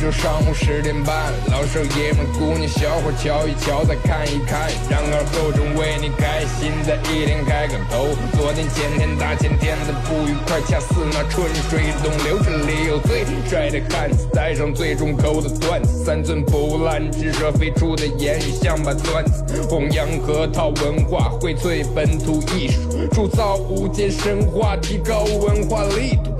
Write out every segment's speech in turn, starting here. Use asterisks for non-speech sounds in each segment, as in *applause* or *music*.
就上午十点半，老少爷们、姑娘小伙瞧一瞧，再看一看，然而后生为你开心的一天开个头。昨天、前天、大前天的不愉快，恰似那春水东流。这里有最帅的汉子，带上最重口的段子，三寸不烂之舌飞出的言语像把钻子，弘扬核桃文化，荟萃本土艺术，铸造无间神话，提高文化力度，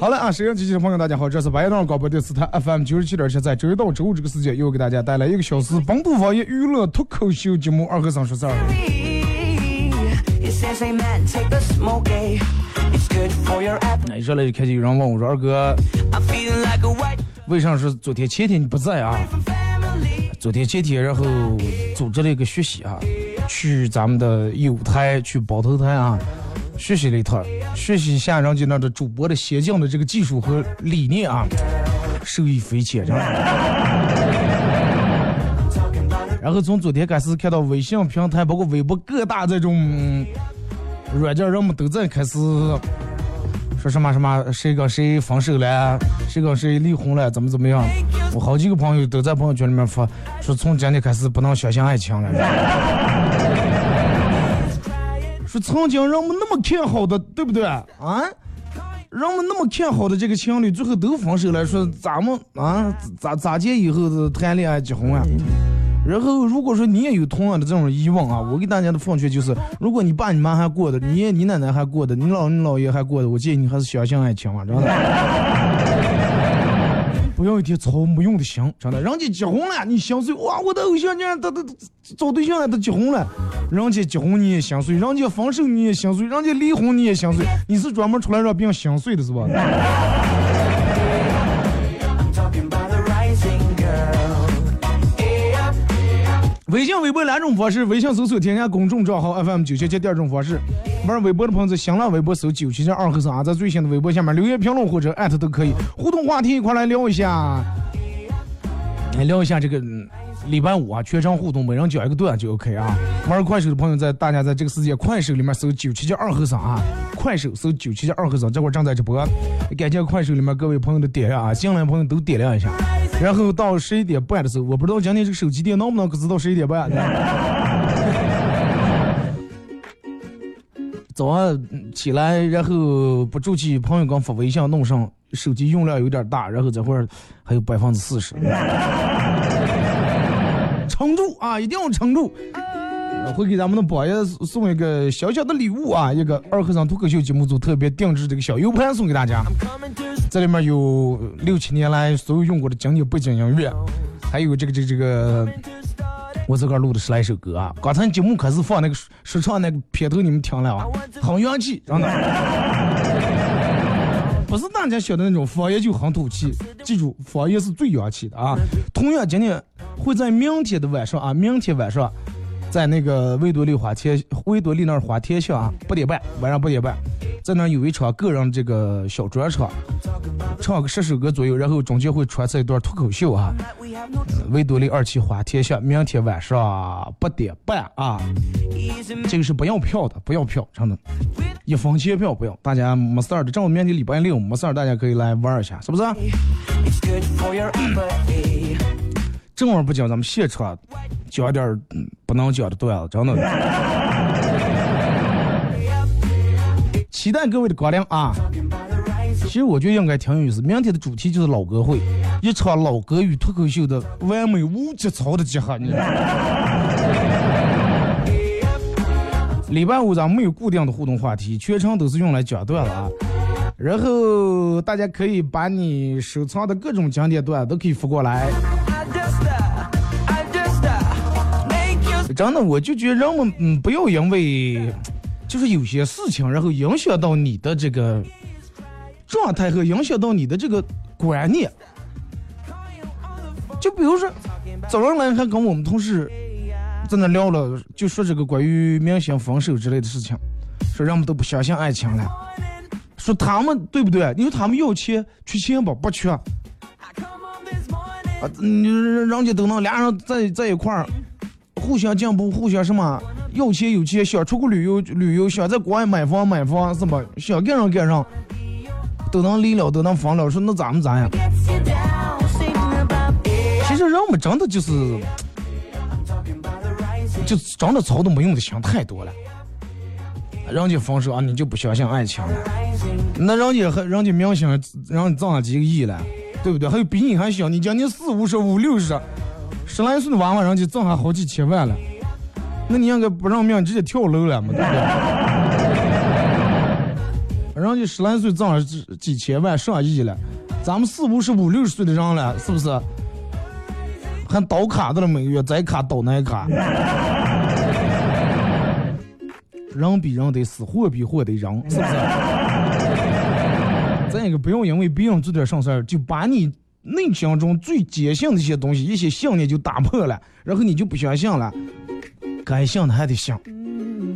好了啊，收音机前的朋友，大家好，这是白杨广播电视台 FM 九十七点七，在周一到周五这个时间，又给大家带来一个小时本土方言娱乐脱口秀节目《二和尚说事儿》。那一上来就开始有人问我说：“二哥，为啥是昨天前天你不在啊？”昨天前天，然后组织了一个学习啊，去咱们的有台，去包头台啊。学习了一套，学习一下人家那的主播的先进的这个技术和理念啊，受益匪浅。然后从昨天开始看到微信平台，包括微博各大这种软件，人们都在开始说什么什么谁跟谁分手了，谁跟谁离婚了，怎么怎么样。我好几个朋友都在朋友圈里面发，说从今天开始不能相信爱情了。*laughs* 说曾经人们那么看好的，对不对啊？人们那么看好的这个情侣，最后都分手了。说咱们啊，咋咋见以后谈恋爱结婚啊？然后如果说你也有同样的这种疑问啊，我给大家的奉劝就是：如果你爸你妈还过的，你爷你奶奶还过的，你姥你姥爷还过的，我建议你还是相信爱情啊，知道吧？*laughs* 不要一天操没用的心，真的。人家结婚了，你心碎哇！我的偶像，竟然他他找对象了，他结婚了。人家结婚你也心碎，人家分手你也心碎，人家离婚你也心碎。你是专门出来让别人心碎的是吧？微信、微博两种方式：微信搜索添加公众账号 FM 九七七；第二种方式，玩微博的朋友在新浪微博搜九七七二和尚啊，在最新的微博下面留言评论或者艾特都可以。互动话题一块来聊一下，来聊一下这个礼拜五啊，全程互动，每人讲一个段就 OK 啊。玩快手的朋友在大家在这个世界快手里面搜九七七二和尚啊，快手搜九七七二和尚，这会正在直播，感谢快手里面各位朋友的点亮啊，新来朋友都点亮一下。然后到十一点半的时候，我不知道今天这个手机店能不能直到十一点半。*laughs* 早上起来，然后不住气，朋友刚发微信弄上，手机用量有点大，然后这会儿还有百分之四十。*laughs* 撑住啊，一定要撑住！会给咱们的宝爷送一个小小的礼物啊，一个二和尚脱口秀节目组特别定制这个小 U 盘送给大家。这里面有六七年来所有用过的经典背景音乐，还有这个这个这个，我自个儿录的十来首歌啊。刚才节目开始放那个说唱那个片头，你们听了啊？很洋气，真的，*laughs* 不是大家晓得那种方言就很土气。记住，方言是最洋气的啊。同样，今天会在明天的晚上啊，明天晚上。在那个维多利花天，维多利那儿花天巷啊，八点半，晚上八点半，在那儿有一场个人这个小专场，唱个十首歌左右，然后中间会穿插一段脱口秀啊。维多利二期花天巷，明天晚上八点半啊，这个是不要票的，不要票，真的。一分钱票不要。大家没事儿的，正好明天礼拜六没事儿，大家可以来玩一下，是不是？正儿不讲，咱们现场讲点儿不能讲的段子，真的。期待各位的光临啊！其实我觉得应该挺有意思。明天的主题就是老歌会，一场老歌与脱口秀的完美无节操的结合。礼拜五咱们没有固定的互动话题，全程都是用来讲段子啊。然后大家可以把你收藏的各种经典段都可以发过来。真的，我就觉得人们嗯，不要因为就是有些事情，然后影响到你的这个状态和影响到你的这个观念。就比如说，早上来还跟我们同事在那聊了，就说这个关于明星分手之类的事情，说人们都不相信爱情了，说他们对不对？你说他们要钱，缺钱不？不缺。啊，你人家都能俩人在在一块儿。互相进步，互相什么？有钱有钱，想出国旅游旅游，想在国外买房买房，什么想干上干上，都能离了，都能分了。说那咱们咋样？其实人们真的就是，就真的操都没用的想太多了。人家分手啊，你就不相信爱情了？那人家还人家明星，让你挣了几个亿了，对不对？还有比你还小，你将近四五十、五六十。十来岁的娃娃，人家挣下好几千万了，那你应该不认命，直接跳楼了嘛，对不对？*laughs* 人家十来岁挣了几几千万、上亿了，咱们四五十、五六十岁的人了，是不是？还倒卡的了，每个月再卡倒那卡。人比人得死，货比货得扔，是不是？*laughs* 再一个，不要因为别人做点啥事儿，就把你。内心中最坚信的一些东西，一些信念就打破了，然后你就不相信了。该信的还得信，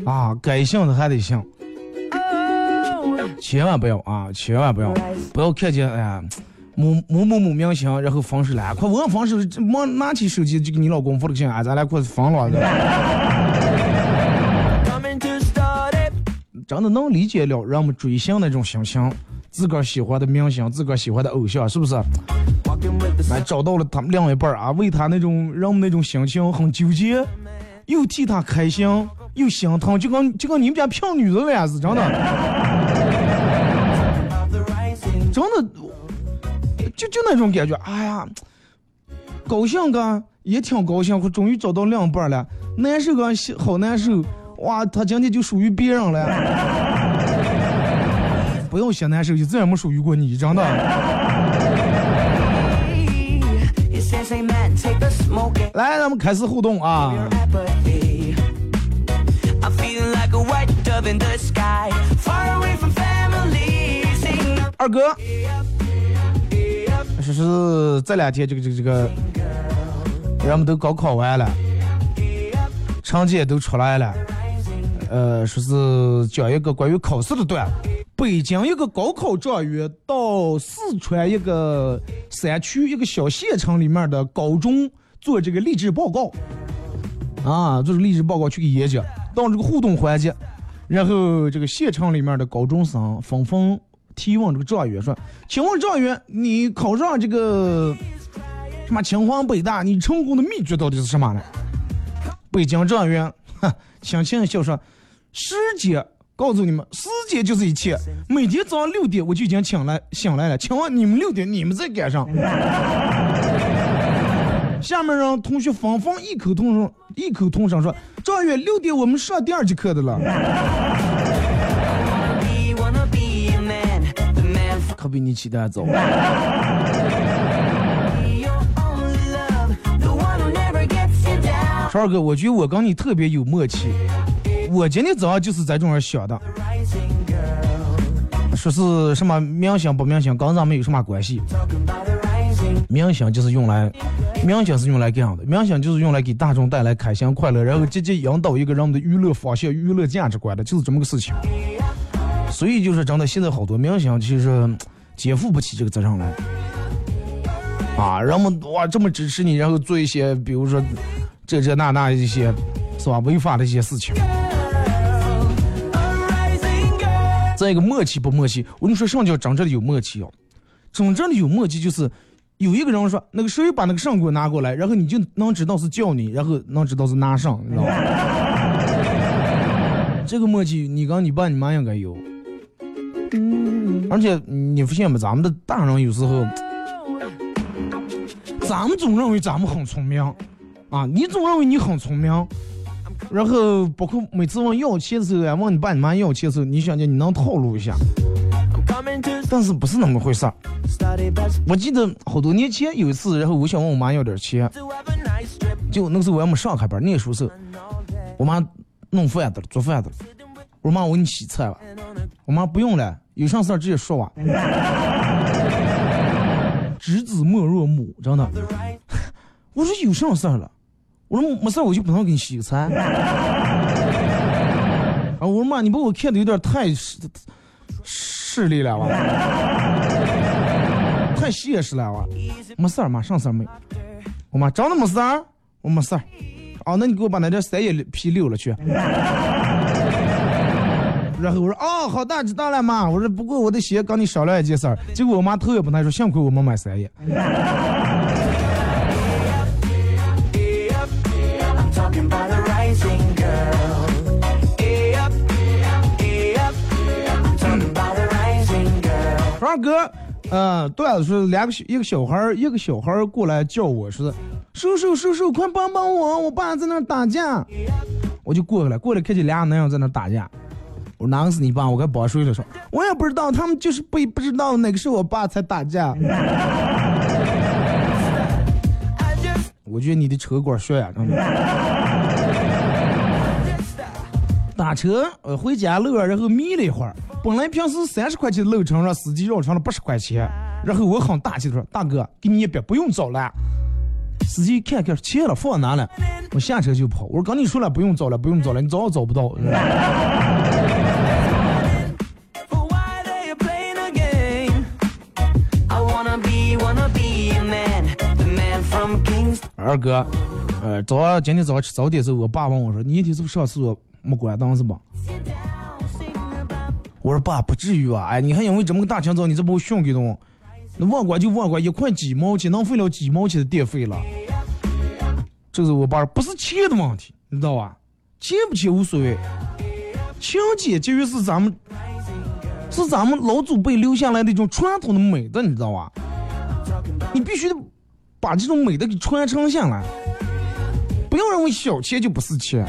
啊，该信的还得信，千万不要啊，千万不要，不要看见哎呀，某某某某明星，然后分手了，快问分手，忙拿起手机就给你老公发了个信，啊，咱俩快分了。真的能理解了人们追星那种心情，自个儿喜欢的明星，自个儿喜欢的偶像，是不是？哎，找到了他们另一半啊，为他那种让那种心情很纠结，又替他开心，又心疼，就跟就跟你们家骗女人样子，真的，真的，就就那种感觉，哎呀，高兴个也挺高兴，我终于找到另一半了，难受个好难受，哇，他今天就属于别人了，*laughs* 不用嫌难受，就再也没属于过你，真的。来，咱们开始互动啊！二哥，说是这两天这个这个这个，人们都高考完了，成绩也都出来了，呃，说是讲一个关于考试的段。北京一个高考状元到四川一个山区一个小县城里面的高中做这个励志报告，啊，做励志报告去给演讲，到这个互动环节，然后这个县城里面的高中生纷纷提问这个状元说：“请问状元，你考上这个什么清华北大，你成功的秘诀到底是什么呢？”北京状元哈，轻轻笑说：“时间。”告诉你们，时间就是一切。每天早上六点我就已经醒来醒来了。请问你们六点你们在干啥？下面让同学纷纷异口同声异口同声说：“状元，六点我们上第二节课的了。”可比你起得早。超二哥，我觉得我跟你特别有默契。我今天早上就是在这儿想的，说是什么明星不明星跟咱们有什么关系？明星就是用来，明星是用来干啥的？明星就是用来给大众带来开心快乐，然后积极引导一个人的娱乐方向、娱乐价值观的，就是这么个事情。所以就是真的，现在好多明星其实肩负不起这个责任来。啊，人们哇这么支持你，然后做一些比如说这这那那一些是吧违法的一些事情。再一个默契不默契？我跟你说，什么叫真正的有默契哦？真正的有默契就是有一个人说那个谁把那个上给我拿过来，然后你就能知道是叫你，然后能知道是拿上，你知道吗？*laughs* 这个默契你跟你爸你妈应该有。而且你发现没？咱们的大人有时候，咱们总认为咱们很聪明，啊，你总认为你很聪明，然后包括每次问要钱的时候，问你爸你妈要钱的时候，你想想你能套路一下，但是不是那么回事儿。我记得好多年前有一次，然后我想问我妈要点钱，就那个时候我还没上开班，念书时候，我妈弄饭的做饭的，我说妈我给你洗菜吧，我妈不用了。有啥事儿直接说吧！*laughs* 知子莫若母，真的。*laughs* 我说有啥事儿了？我说没事儿，我就不能给你洗个菜。*laughs* 啊，我说妈，你把我看的有点太势利了哇，太现实了哇。没事儿，妈，啥事儿没。我妈真的没事儿，我没事儿。哦，那你给我把那点三叶皮溜了去。然后我说哦，好的知道了妈。我说不过我得先跟你商量一件事儿。结果我妈头也不抬说，幸亏我没买三叶。二哥，嗯，段子说两个一个小孩儿，一个小孩儿过来叫我说，叔叔叔叔，快帮帮我，我爸在那打架。我就过来，过来看见俩男人在那打架。我说哪个是你爸？我该帮谁了？说我也不知道，他们就是不不知道哪个是我爸才打架。*laughs* 我觉得你的车管学呀，打车呃回家路上然后眯了一会儿，本来平时三十块钱的路程，让司机绕成了八十块钱，然后我很大气的说：“大哥，给你一百，不用找了。”司机看看钱了，放哪了？我下车就跑。我说跟你说了，不用找了，不用找了，你找也找不到。*laughs* 二哥，呃，早今天早上吃早点时候，我爸问我说：“你一天是不是上厕所没关灯是吧？”我说：“爸，不至于吧？哎，你还因为这么个大清早，你这把我训给动？那忘关就忘关，一块几毛钱，浪费了几毛钱的电费了。”这是我爸，不是钱的问题，你知道吧？钱不钱无所谓，勤俭节约是咱们，是咱们老祖辈留下来的一种传统的美德，你知道吧？你必须得。把这种美德给传承下来，不要认为小钱就不是钱。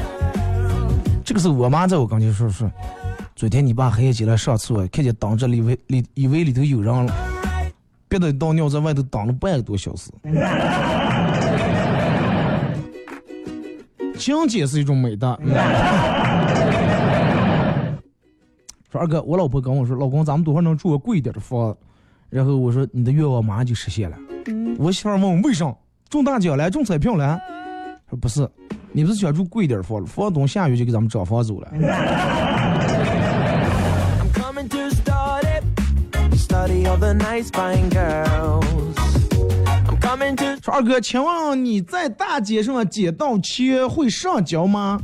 这个是我妈在我跟前说说，昨天你爸黑夜起来上厕所，看见挡着里外里以为里头有人了，憋得倒尿在外头挡了半个多小时。*laughs* 讲解是一种美德。说二哥，我老婆跟我说，老公咱们多会能住个贵一点的房？然后我说你的愿望马上就实现了。我媳妇问我为啥中大奖了，中彩票了？说不是，你不是想住贵点房房东下雨就给咱们涨房租了。*laughs* 说二哥，请问你在大街上捡到钱会上交吗？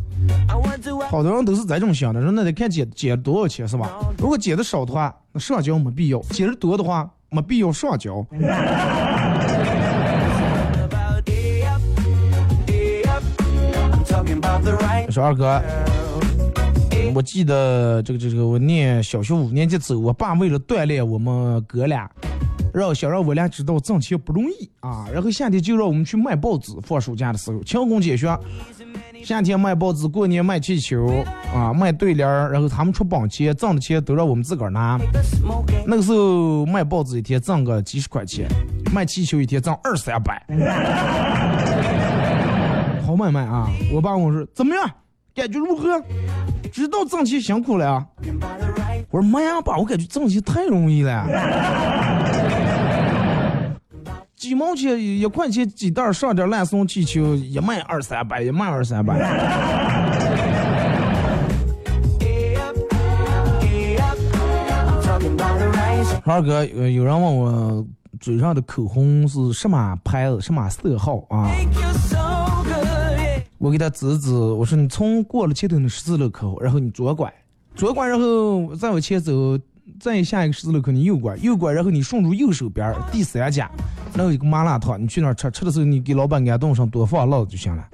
好多人都是这种想的，说那得看捡捡多少钱是吧？如果捡的少的话，那上交没必要；捡的多的话，没必要上交。*laughs* 说二哥，我记得这个这个我念小学五年级时，我爸为了锻炼我们哥俩，让想让我俩知道挣钱不容易啊，然后夏天就让我们去卖报纸。放暑假的时候，勤工俭学，夏天卖报纸，过年卖气球啊，卖对联，然后他们出本钱，挣的钱都让我们自个儿拿。那个时候卖报纸一天挣个几十块钱，卖气球一天挣二三百。好买卖啊！我爸问我说：“怎么样，感觉如何？知道挣钱辛苦了啊？”我说：“妈呀，爸，我感觉挣钱太容易了，*laughs* 几毛钱一块钱几袋上点烂松气球，一卖二三百，一卖二三百。”二哥，有人问我嘴上的口红是什么牌子、什么色号啊？我给他指指，我说你从过了前头的十字路口，然后你左拐，左拐，然后再往前走，再下一个十字路口你右拐，右拐，然后你顺住右手边第三家，那有一个麻辣烫，你去那儿吃，吃的时候你给老板安顿上多放辣子就行了。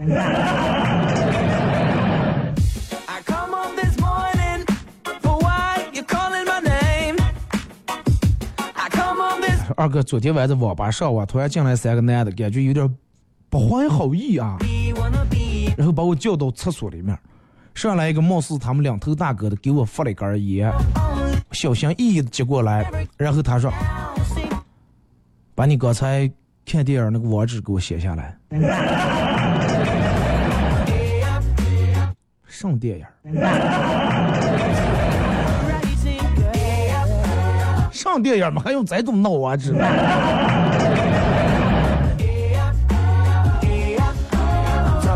二哥，昨天晚上网吧上网，突然进来三个男的，感觉有点不怀好意啊，然后把我叫到厕所里面，上来一个貌似他们两头大哥的，给我发了一根烟，小心翼翼的接过来，然后他说：“把你刚才看电影那个网址给我写下来。”上电影？上电影吗？还用这种闹啊？知道？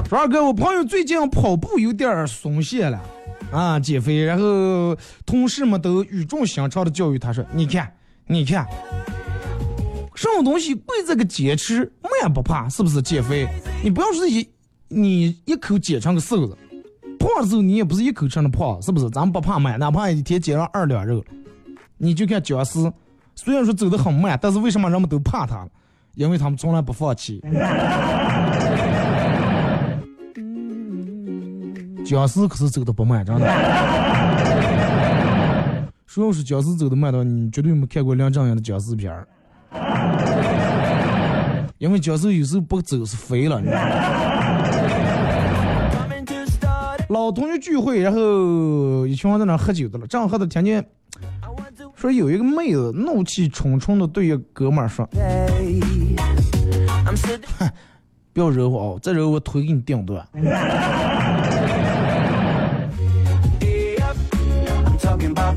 说二哥，我朋友最近跑步有点松懈了，啊，减肥，然后同事们都语重心长的教育他说：“你看，你看，什么东西贵在个坚持，慢不怕，是不是？减肥，你不要说一，你一口减成个瘦子，胖的时候你也不是一口吃的胖，是不是？咱们不怕慢，哪怕一天减上二两肉。”你就看僵尸，虽然说走得很慢，但是为什么人们都怕他？因为他们从来不放弃。僵尸可是走的不慢，真的。*laughs* 说要是僵尸走的慢的话，你绝对没看过梁正英的僵尸片儿。因为僵尸有时候不走是飞了，你知道吗？老同学聚会，然后一群人在那喝酒的了，正喝的听见。说有一个妹子怒气冲冲的对一哥们儿说：“哼，不要惹我哦，再惹我腿给你顶断。”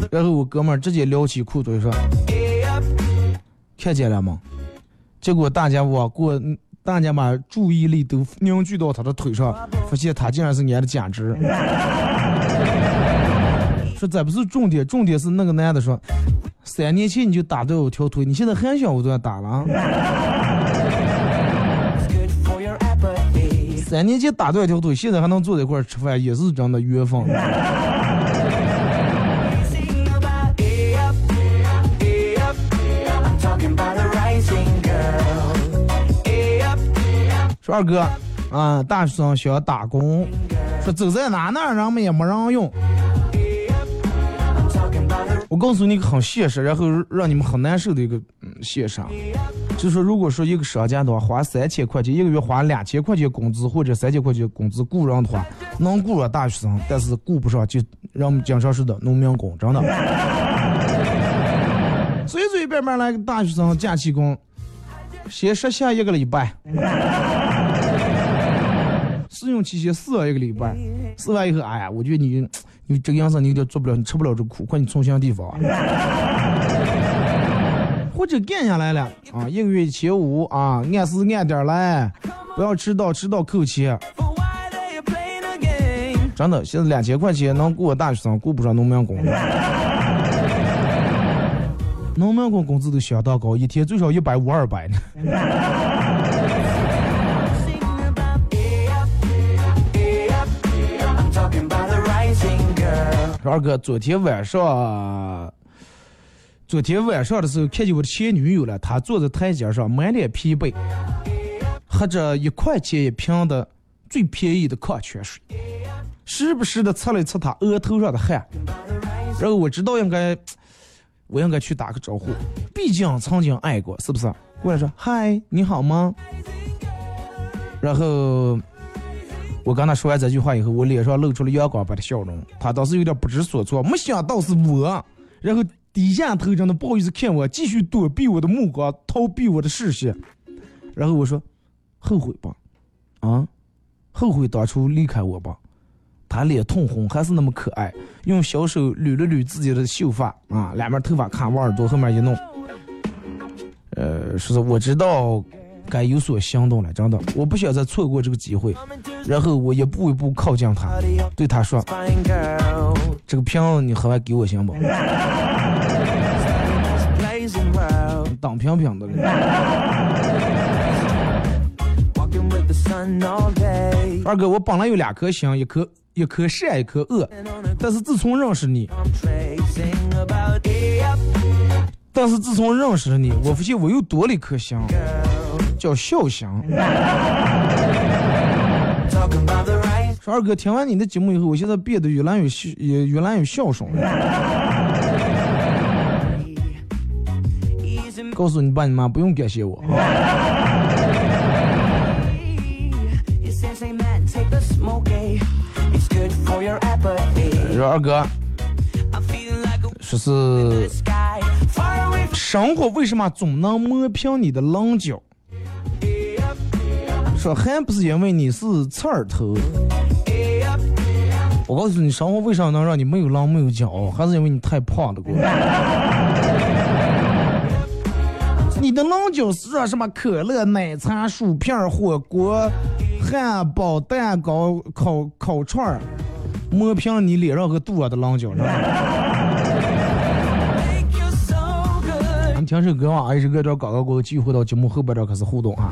然后我哥们儿直接撩起裤腿说：“看见了吗？”结果大家往过，大家把注意力都凝聚到他的腿上，发现他竟然是俺的假肢。*laughs* 说这不是重点，重点是那个男的说，三年前你就打断我条腿，你现在还想我断打了？三年前打断一条腿，现在还能坐在一块吃饭，也是真的缘分。二哥，啊，大学生想打工，说走在哪那人们也没人用。我告诉你个很现实，然后让你们很难受的一个现实，就说，如果说一个商家的话，花三千块钱一个月花两千块钱工资或者三千块钱工资雇人的话，能雇上大学生，但是雇不上就让我们经常说的农民工，真的。随随便便来个大学生假期工，先实习一个礼拜，*laughs* 试用期先试一个礼拜，试完以后，哎呀，我觉得你。你这个样子你有点做不了，你吃不了这苦，快你重新地方。*laughs* 或者干下来了啊，一个月一千五啊，按时按点来，不要迟到，迟到扣钱。真的，现在两千块钱能雇个大学生，雇不上农民工。农民工工资都相当高，一天最少一百五二百呢。二哥，昨天晚上，昨天晚上的时候看见我的前女友了，她坐在台阶上，满脸疲惫，喝着一块钱一瓶的最便宜的矿泉水，时不时的擦了擦她额头上的汗。然后我知道应该，我应该去打个招呼，毕竟曾经爱过，是不是？过来说嗨，你好吗？然后。我跟他说完这句话以后，我脸上露出了阳光般的笑容。他当时有点不知所措，没想到是我，然后低下头，真的不好意思看我，继续躲避我的目光，逃避我的视线。然后我说：“后悔吧，啊，后悔当初离开我吧。”他脸通红，还是那么可爱，用小手捋了捋自己的秀发，啊，两边头发卡往耳朵后面一弄，呃，说是我知道。该有所行动了，真的，我不想再错过这个机会。然后我一步一步靠近他，对他说：“这个瓶你喝完给我行不？”当瓶瓶的。二哥，我本来有两颗星，一颗一颗善一颗恶，但是自从认识你，但是自从认识了你，我发现我又多了一颗心，叫孝心。说二哥，听完你的节目以后，我现在变得越来越孝，也越来越孝顺了。告诉你爸你妈，不用感谢我。说二哥，说是生活为什么总能磨平你的棱角？说还不是因为你是刺儿头。我告诉你，生活为啥能让你没有棱没有角？还是因为你太胖了，哥。*laughs* 你的棱角是说什么？可乐、奶茶、薯片、火锅、汉堡、蛋糕、烤烤串儿，磨平了你脸上和肚子的棱角，是吧？你听首歌啊，还是歌这刚刚过后，继续回到节目后边这开始互动啊。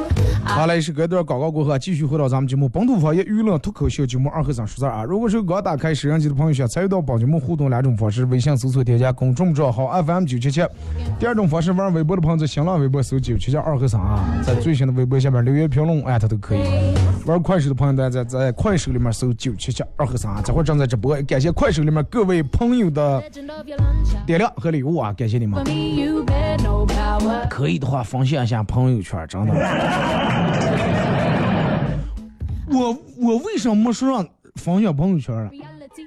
好嘞，是隔一段广告过后，继续回到咱们节目《本土方言娱乐脱口秀》节目二和尚说事啊。如果是刚打开摄像机的朋友，想参与到本节目互动两种方式：微信搜索添加公众账号 FM 九七七；第二种方式，玩微博的朋友在新浪微博搜九七七二和三啊，在最新的微博下面留言评论，艾特都可以。玩快手的朋友，在在快手里面搜九七七二和三啊，这会正在直播，感谢快手里面各位朋友的点亮和礼物啊，感谢你们。可以的话，分享一下朋友圈，真的。*laughs* 我我为什么说让分享朋友圈啊？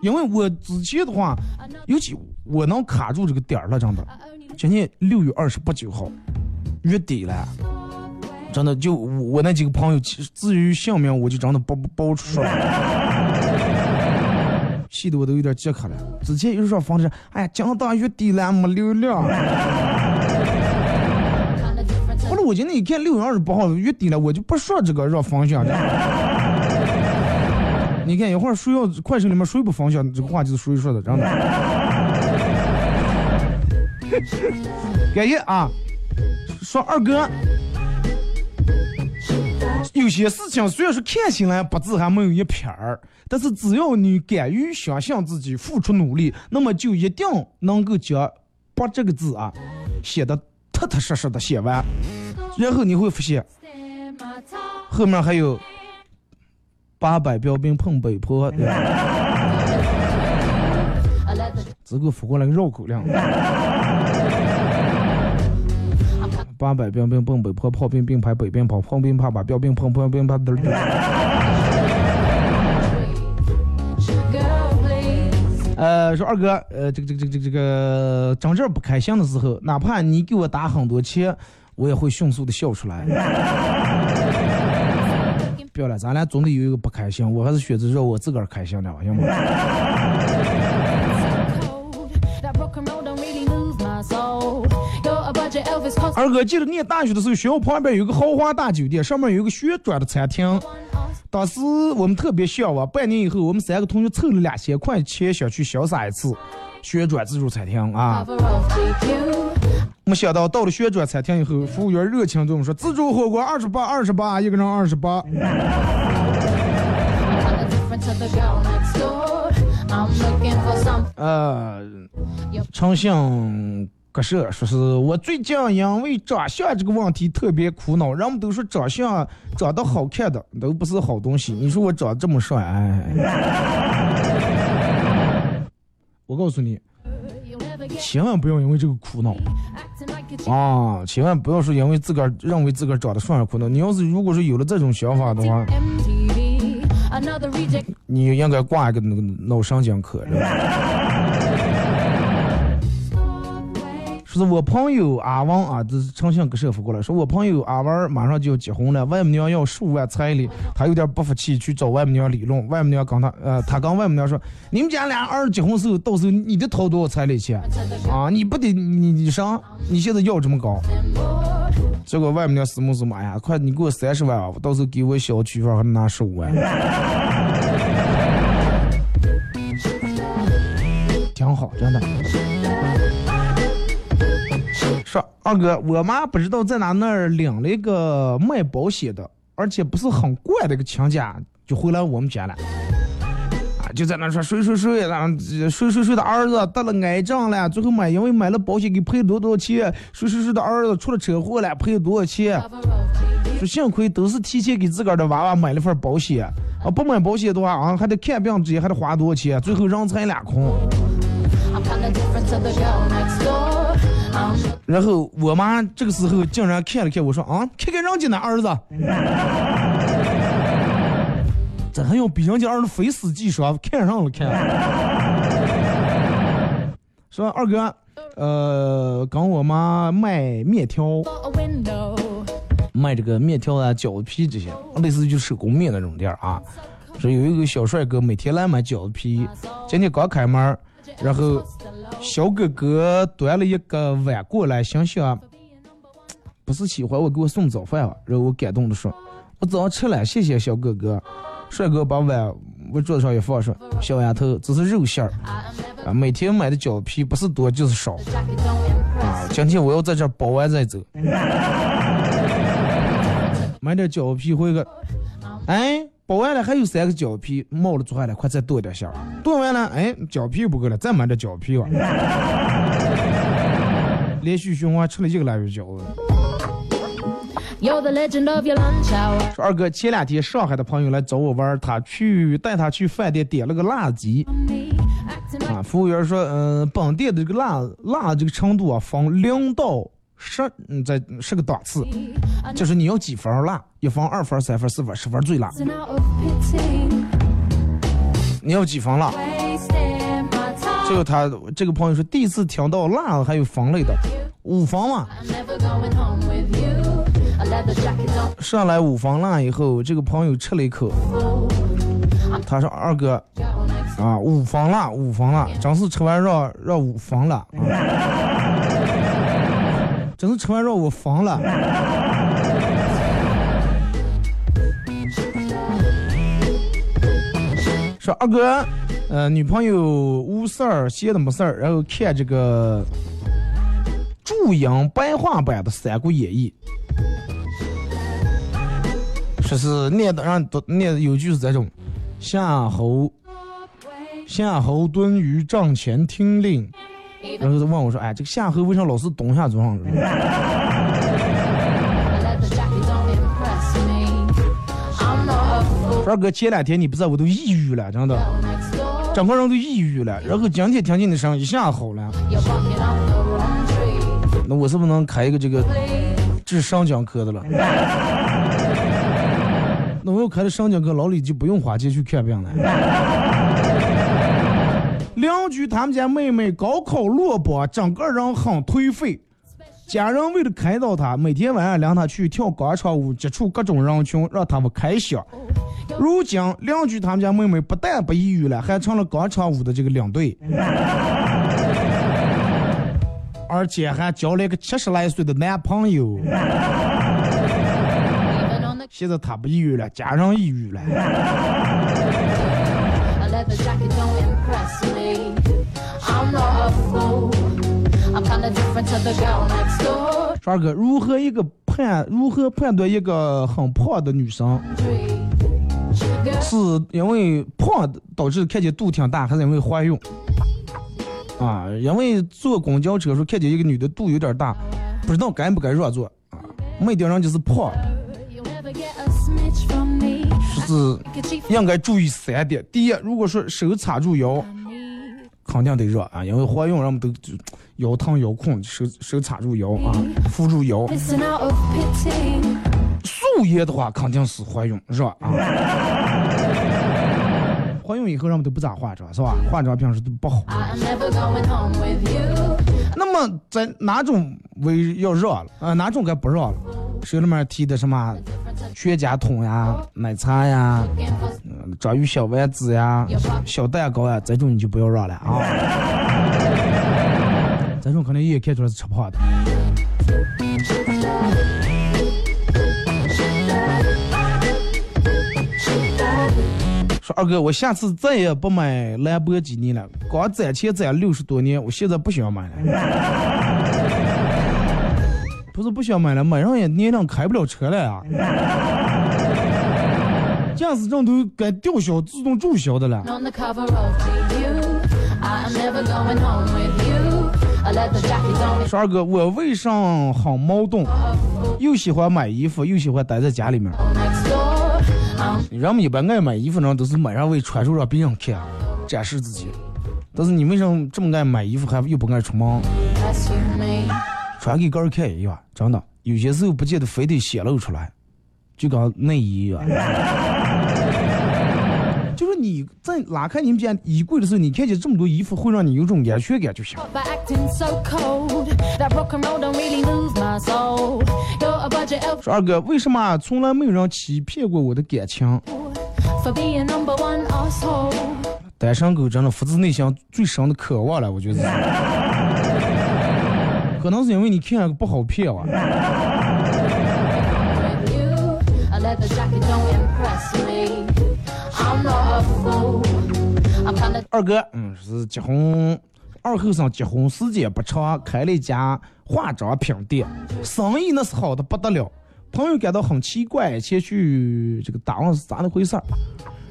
因为我之前的话，尤其我能卡住这个点儿了，真的。今年六月二十八九号，月底了，真的就我那几个朋友，至于姓名，我就真的报报出来了，*laughs* 气得我都有点解渴了。之前又说房子，哎呀，讲到月底了，没流量。*laughs* 后来我今天一看六月二十八号月底了，我就不说这个让方向的。*laughs* 你看一会儿谁要快手里面谁不方向，这个话就是谁说的，真的。感谢啊，说二哥，有些事情虽然说看起来不字还没有一撇儿，但是只要你敢于相信自己，付出努力，那么就一定能够将“把”这个字啊写的踏踏实实的写完。然后你会发现，后面还有八百标兵碰北坡，对吧只给我发过来个绕口令。八百标兵奔北坡，炮兵并排北边跑，炮兵怕把标兵碰，炮兵怕嘚嘚。呃，说二哥，呃，这个这个这个这个这个真正不开心的时候，哪怕你给我打很多钱。我也会迅速的笑出来。不要了，咱俩总得有一个不开心，我还是选择让我自个儿开心点，行吗？二哥记得念大学的时候，学校旁边有个豪华大酒店，上面有个旋转的餐厅。当时我们特别向往，半年以后，我们三个同学凑了两千块钱，想去潇洒一次旋转自助餐厅啊。没想到到了旋转餐厅以后，服务员热情对我们说：“自助火锅二十八，二十八，一个人二十八。”呃，诚信格社说是我最近因为长相这个问题特别苦恼，人们都说长相长得好看的都不是好东西。你说我长得这么帅，哎，我告诉你。千万不要因为这个苦恼啊！千万不要说因为自个儿认为自个儿长得帅而苦恼。你要是如果说有了这种想法的话，你应该挂一个那个脑神经科。不是我朋友阿王啊，这是诚信给师傅过来，说我朋友阿王马上就要结婚了，外母娘要十五万彩礼，他有点不服气，去找外母娘理论。外母娘跟他，呃，他跟外母娘说，你们家俩儿结婚时候，到时候你得掏多少彩礼钱啊？你不得你你啥？你现在要这么高？结果外母娘死么死母，哎呀，快你给我三十万啊！到时候给我小娶妇还拿十五万，*laughs* 挺好，真的。说二哥，我妈不知道在哪那儿领了一个卖保险的，而且不是很贵的一个亲家，就回来我们家了。啊，就在那说谁谁谁，然后谁谁谁的儿子得了癌症了，最后买因为买了保险给赔多多钱，谁谁谁的儿子出了车祸了，赔了多少钱？说幸亏都是提前给自个儿的娃娃买了份保险，啊，不买保险的话啊，还得看病直接还得花多少钱，最后人财两空。然后我妈这个时候竟然看了看我说啊，看看人家那儿子，这还用比人家儿子非死即伤，看上了看。说二哥，呃，跟我妈卖面条，卖这个面条啊、饺子皮这些，类似于就手工面那种店啊。说有一个小帅哥每天来买饺子皮，今天刚开门，然后。小哥哥端了一个碗过来，想想不是喜欢我给我送早饭吧？然后我感动的说：“我早上吃了，谢谢小哥哥。”帅哥把碗往桌子上一放，说：“小丫头，这是肉馅儿啊，每天买的饺皮不是多就是少啊。今天我要在这包完再走，买点饺皮回个，哎。”包完了还有三个胶皮冒了出来了，快再剁点馅儿。剁完了，哎，胶皮不够了，再买点胶皮吧。*laughs* 连续循环吃了一个来月饺子。说二哥，前两天上海的朋友来找我玩，他去带他去饭店点了个辣鸡。啊，服务员说，嗯，本店的这个辣辣这个程度啊，分零到。十，嗯，在十个档次，就是你要几分辣，一分、二分、三分、四分、十分最辣。你要几分辣？最后他这个朋友说，第一次听到辣还有分类的，五分嘛。上来五分辣以后，这个朋友吃了一口，他说：“二哥，啊，五分辣，五分辣，真是吃完让让五分了。”真是吃完让我疯了。说二哥，呃，女朋友无事儿闲的没事儿，然后看这个注音白话版的《三国演义》，说是念的让读念的有句是这种：夏侯夏侯惇于帐前听令。然后他问我说：“哎，这个夏河为啥老是蹲下坐上？”二 *laughs* 哥，前两天你不在我都抑郁了，真的，整个人都抑郁了。然后今天听见你声一下好了。那我是不是能开一个这个治上讲科的了？*laughs* 那我要开了上讲科，老李就不用花钱去看病了。邻居他们家妹妹高考落榜，整个人很颓废。家人为了开导她，每天晚上领她去跳广场舞，接触各种人群，让他们开心。如今邻居他们家妹妹不但不抑郁了，还成了广场舞的这个领队，而且还交了一个七十来岁的男朋友。现在她不抑郁了，家人抑郁了。说二哥，如何一个判如何判断一个很胖的女生，是因为胖导致看见肚挺大，还是因为怀孕？啊，因为坐公交车时候看见一个女的肚有点大，不知道该不该让座啊？没顶上就是胖，*laughs* 是应该注意三点：第一，如果说手插住腰。肯定得热啊，因为怀孕人们都腰疼腰困，手手插住腰啊，扶住腰。素颜的话肯定是怀孕热啊。*laughs* 怀孕以后人们都不咋化妆是吧？化妆平时都不好。那么在哪种为要热了啊？哪种该不热了？手里面提的什么全家桶呀、奶茶呀、章鱼小丸子呀、小蛋糕呀，这种你就不要让了啊。*laughs* 这种可能一眼看出来是吃胖的。说二哥，我下次再也不买兰博基尼了，光攒钱攒六十多年，我现在不想买了。是不想买了，买上也年龄开不了车了呀。*laughs* 驾驶证都该吊销、自动注销的了。说二哥，我为啥好矛盾？又喜欢买衣服，又喜欢待在家里面。人们一般爱买衣服呢，都是买上为穿出让别人看，展示自己。但是你为什么这么爱买衣服，还又不爱出门？穿给个人看一样，真的，有些时候不见得非得显露出来，就跟内衣一样。*laughs* 就是你在拉开你们家衣柜的时候，你看见这么多衣服，会让你有种安全感就行。说二哥，为什么从来没有人欺骗过我的感情？单身狗真的发自内心最深的渴望了，我觉得。可能是因为你看了不好骗啊。二哥，嗯，是结婚，二后生结婚时间不长，开了一家化妆品店，生意那是好的不得了。朋友感到很奇怪，前去这个打问是咋的回事儿，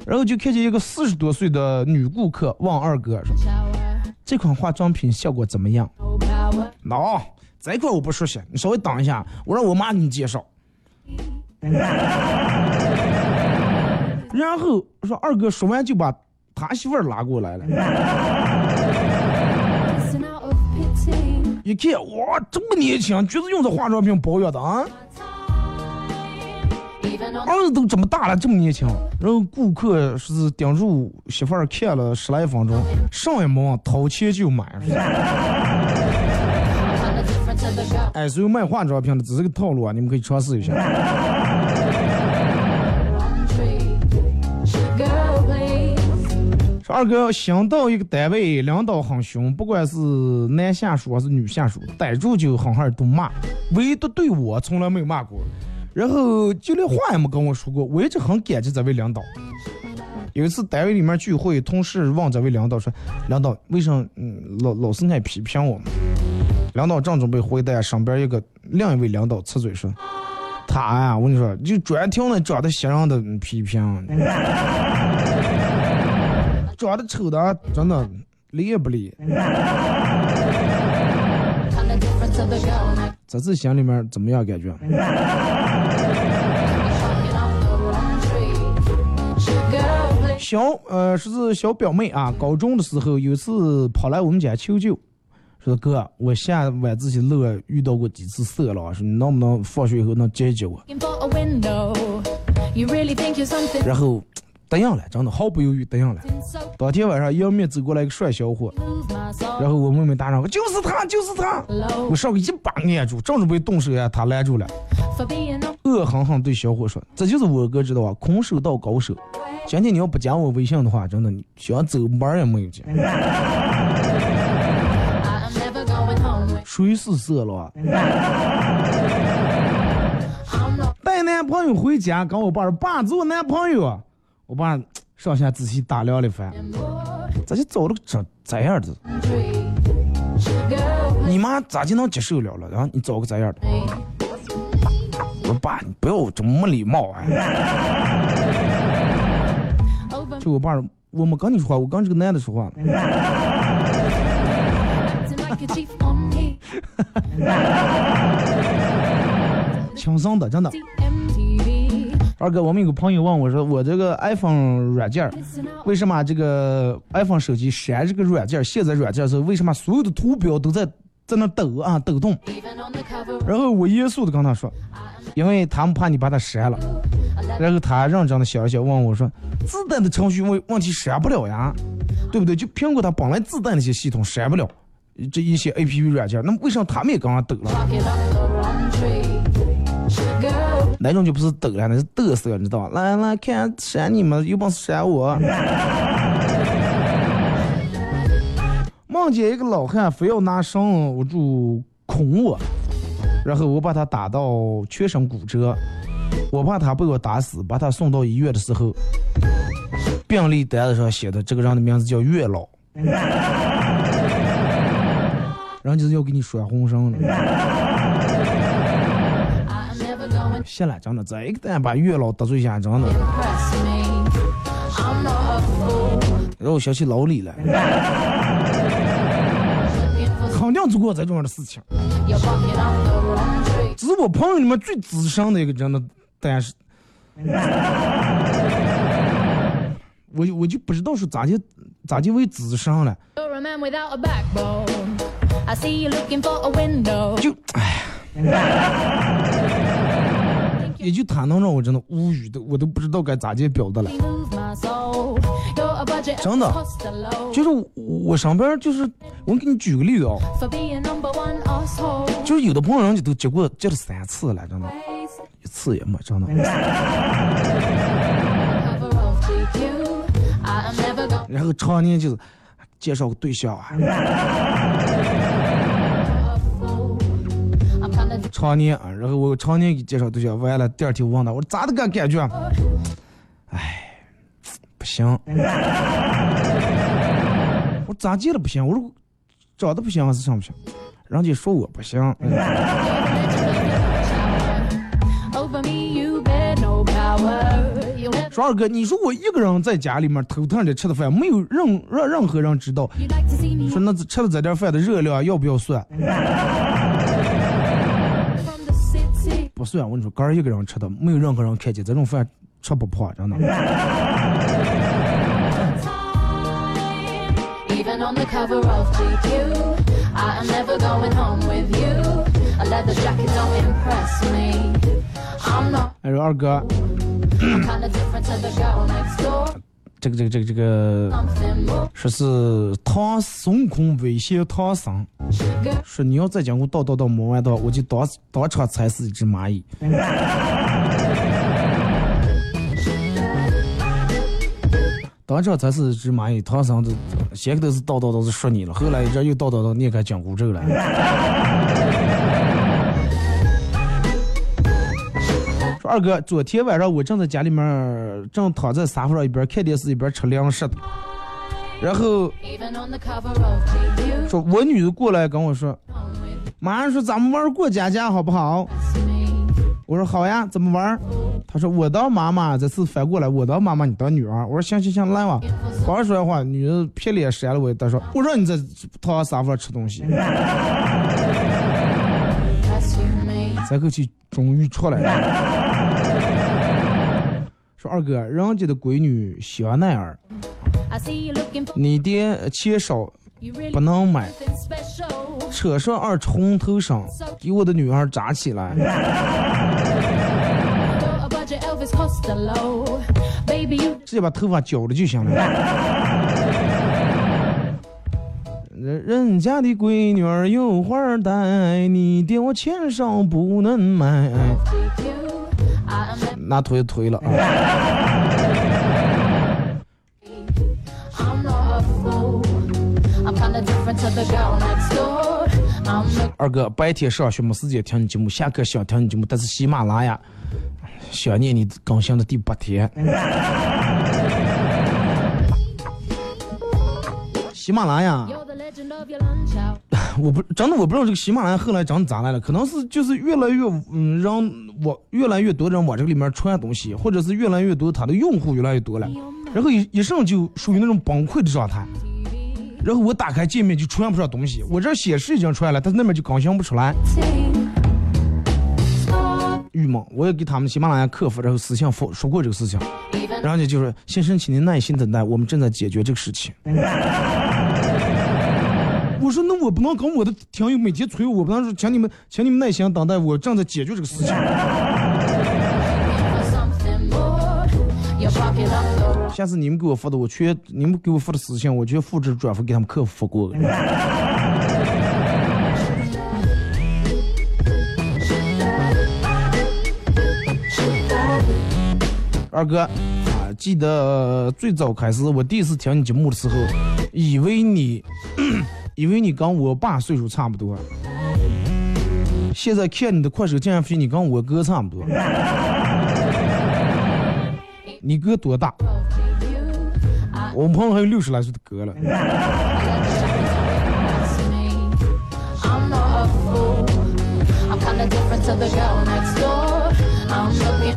然后就看见一个四十多岁的女顾客问二哥说：“这款化妆品效果怎么样？”喏，这块我不熟悉，你稍微等一下，我让我妈给你介绍。然后说二哥说完就把他媳妇儿拉过来了，一看哇这么年轻，就是用这化妆品保养的啊，儿子都这么大了，这么年轻。然后顾客是盯住媳妇儿看了十来分钟，上也没掏钱就买。*laughs* 哎，所有卖化妆品的只是个套路啊，你们可以尝试一下。说二哥新到一个单位，领导很凶，不管是男下属还是女下属，逮住就狠狠都骂，唯独对我从来没有骂过，然后就连话也没跟我说过，我一直很感激这位领导。有一次单位里面聚会，同事问这位领导说：“领导为什么嗯老老是爱批评我们？”领导正准备回答，身边一个另一位领导插嘴说：“他呀，我跟你说，就专听那长得像样的批评。”长得丑的，真的理也不理。这次心里面怎么样感觉？小呃，是是小表妹啊，高中的时候有次跑来我们家求救，说哥，我下晚自习路遇到过几次色狼，说你能不能放学以后能接接我？*coughs* 然后。答应了，真的毫不犹豫答应了。当天晚上迎面走过来一个帅小伙，然后我妹妹大声：“就是他，就是他！”我上去一把按住，正准备动手呀，他拦住了，恶狠狠对小伙说：“这就是我哥知道吧，空手道高手。今天你要不加我微信的话，真的你想走门也没有进。”谁是色狼？带男朋友回家，跟我爸说：“爸，做男朋友。”我爸上下仔细打量了一番，咋就找了个这这样的？你妈咋就能接受了了？然后你找个这样的？我说爸，你不要这么没礼貌啊！*laughs* 就我爸，我没跟你说话，我跟这个男的说话。*laughs* 轻松的，真的。二哥，我们有个朋友问我说：“我这个 iPhone 软件为什么这个 iPhone 手机删这个软件卸载软件的时候，为什么所有的图标都在在那抖啊抖动？”然后我严肃的跟他说：“因为他们怕你把它删了。”然后他认真的想了想，问我说：“自带的程序问问题删不了呀，对不对？就苹果它本来自带那些系统删不了这一些 APP 软件，那么为什么他们也跟上抖了？”那种就不是抖了，那是嘚瑟，你知道吧？来来看删你们，有本事删我。梦见一个老汉非要拿绳我住捆我，然后我把他打到全身骨折，我怕他被我打死，把他送到医院的时候，病历单子上写的这个人的名字叫月老，*laughs* 人就是要给你拴红绳的。谢了，真的，这个蛋把月老得罪一下，真的。让我想起老李了，肯定做过这种样的事情。这是我朋友里面最资深的一个真的，但是，我我就不知道是咋就咋就为资深了。就哎也就他能让我真的无语的，我都不知道该咋接表达了。真的，就是我上边就是，我给你举个例子啊，就是有的朋友人家都结过结了三次了，真的，一次也没，真的。*laughs* 然后常年就是介绍个对象啊常年啊，然后我常年给介绍对象，完了第二天我问他，我说咋的个感觉？哎，不行。*laughs* 我咋接了不行？我说长得不行还是什不行？人家说我不行。*laughs* 说二哥，你说我一个人在家里面头疼的吃的饭，没有任让任何人知道。说那吃的这点饭的热量要不要算？不算，我跟你说，哥儿一个人吃的，没有任何人看见，这种饭吃不胖，真的。哎，说二哥，这个这个这个这个，说是唐孙悟空威胁唐僧，说你要再讲我叨叨叨没完的话，我就当当场踩死一只蚂蚁。当场踩死一只蚂蚁，唐僧都先开头是叨叨叨是说你了，后来一阵又叨叨叨念开紧箍咒了。说二哥，昨天晚上我正在家里面，正躺在沙发上一边看电视一边吃零食的，然后说我女的过来跟我说，马上说咱们玩过家家好不好？我说好呀，怎么玩？他说我当妈妈，这次反过来我当妈妈，你当女儿。我说行行行，来吧。刚说完话，女的撇脸扇了我一，他说我让你在躺沙发上吃东西。这口气终于出来了。说二哥，人家的闺女喜欢奈儿，你爹钱少不能买，扯上二车红头绳，给我的女儿扎起来。*laughs* 直接把头发绞了就行了。*laughs* 人人家的闺女儿有花戴，你爹我钱少不能买。那推推了啊。二哥，白天上学没时间听你节目，下课想听你节目，但是喜马拉雅想念你更新的第八天。喜马拉雅，*laughs* 我不真的我不知道这个喜马拉雅后来长咋来了，可能是就是越来越嗯让我越来越多人往这个里面传东西，或者是越来越多他的用户越来越多了，然后一一上就属于那种崩溃的状态。然后我打开界面就传不上东西，我这显示已经出来了，但是那边就更新不出来。郁闷，我也给他们喜马拉雅客服然后私信说说过这个事情，然后呢就是先生，请您耐心等待，我们正在解决这个事情。我说那我不能跟我的听友每天催我，不能说请你们请你们耐心等待，我正在解决这个事情。下次你们给我发的，我全你们给我发的私信，我全复制转发给他们客服发过。二哥啊，记得最早开始我第一次听你节目的时候，以为你因为你跟我爸岁数差不多，现在看你的快手竟然发现你跟我哥差不多。你哥多大？我们朋友还有六十来岁的哥了。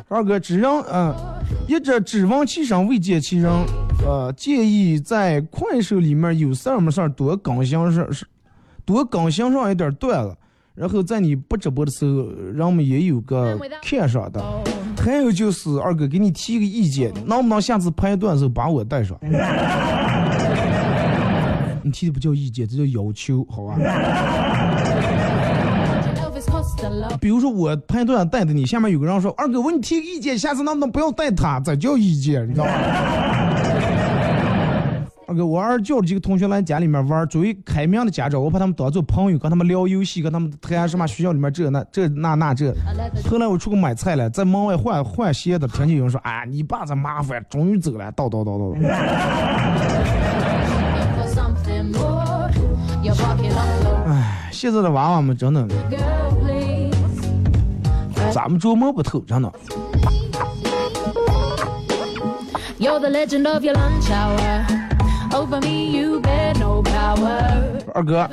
二哥，只让嗯，一直指望其上未见其人，呃，建议在快手里面有事儿没事儿多更新上是多更新上一点段子，然后在你不直播的时候，人们也有个看上的。还有就是二哥给你提个意见，能不能下次拍段子把我带上？*laughs* 你提的不叫意见，这叫要求，好吧？比如说我拍段子带的你，下面有个人说二哥，我给你提个意见，下次能不能不要带他？这叫意见，你知道吗？*laughs* 二哥，我二叫了几个同学来家里面玩，作为开明的家长，我把他们当做朋友，跟他们聊游戏，跟他们谈什么学校里面这那这那那这。后来我出去买菜了，在门外换换鞋的，听见有人说：“哎，你爸这麻烦，终于走了。”叨叨叨叨。哎，*laughs* 现在的娃娃们真的，咱们琢磨不透，真的。二哥，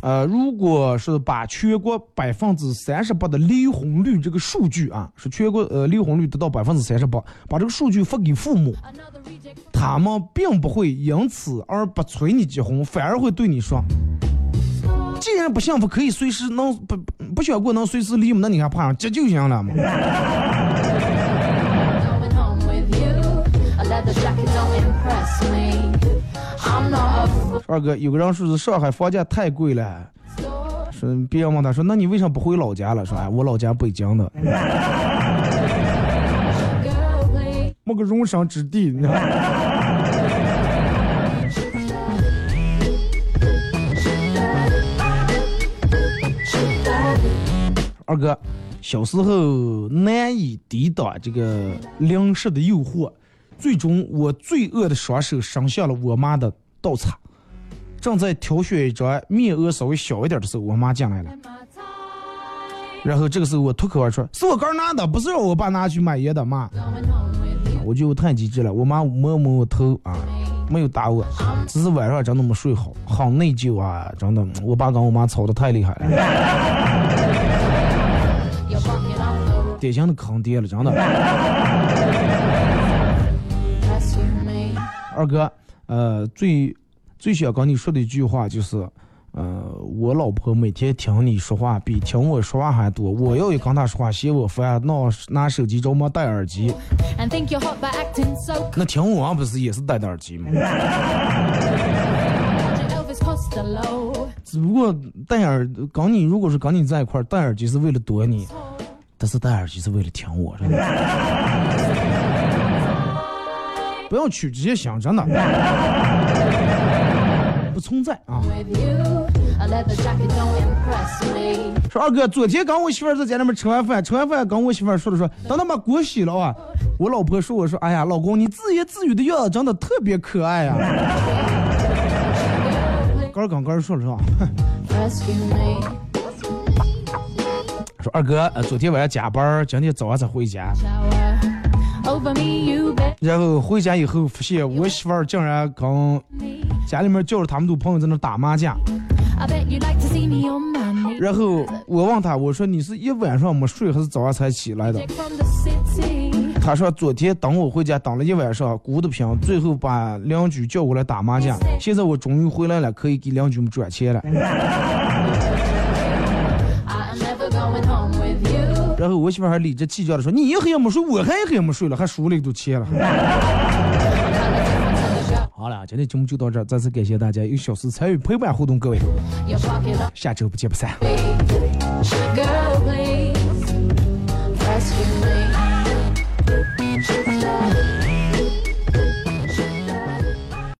呃，如果是把全国百分之三十八的离婚率这个数据啊，是全国呃离婚率得到百分之三十八，把这个数据发给父母，他们并不会因此而不催你结婚，反而会对你说：“既然不幸福，可以随时能不不想过能随时离嘛，那你还怕啥？这就行了嘛。”二哥，有个人说是上海房价太贵了，说别人问他说，那你为啥不回老家了？说哎，我老家北京的，没个容身之地。二哥，小时候难以抵挡这个零食的诱惑。最终，我罪恶的双手伸向了我妈的刀叉。正在挑选一张面额稍微小一点的时候，我妈进来了。然后这个时候，我脱口而出：“是我刚拿的，不是让我爸拿去买烟的妈。”我就太机智了。我妈摸摸我头啊，没有打我，只是晚上真的没睡好，好内疚啊！真的，我爸跟我妈吵得太厉害了，典型的坑爹了，真的。*laughs* 二哥，呃，最最想跟你说的一句话就是，呃，我老婆每天听你说话比听我说话还多。我要一跟她说话嫌我烦，拿拿手机着忙戴耳机。*laughs* 那听我不是也是戴的耳机吗？只不过戴耳跟你如果是跟你在一块戴耳机是为了躲你，但是戴耳机是为了听我 *laughs* 的。不要去直接想，真的不存在啊！说二哥，昨天跟我媳妇在家里面吃完饭，吃完饭跟我媳妇说了说，等他把锅洗了啊！我老婆说我说，哎呀，老公你自言自语的样子真的特别可爱呀！*laughs* 刚刚刚说了是吧？*laughs* 说二哥，呃，昨天晚上加班，今天早上才回家。然后回家以后发现我媳妇儿竟然跟家里面叫了他们都朋友在那打麻将。然后我问他，我说你是一晚上没睡还是早上才起来的？他说昨天等我回家等了一晚上，鼓的平，最后把邻居叫过来打麻将。现在我终于回来了，可以给邻居们转钱了。*laughs* 我媳妇还理直气壮的说：“你一黑也没睡，我还一黑也没睡了，还输了一赌钱了。*laughs* ”好了，今天节目就到这，再次感谢大家一个小时参与陪伴互动，各位，下周不见不散。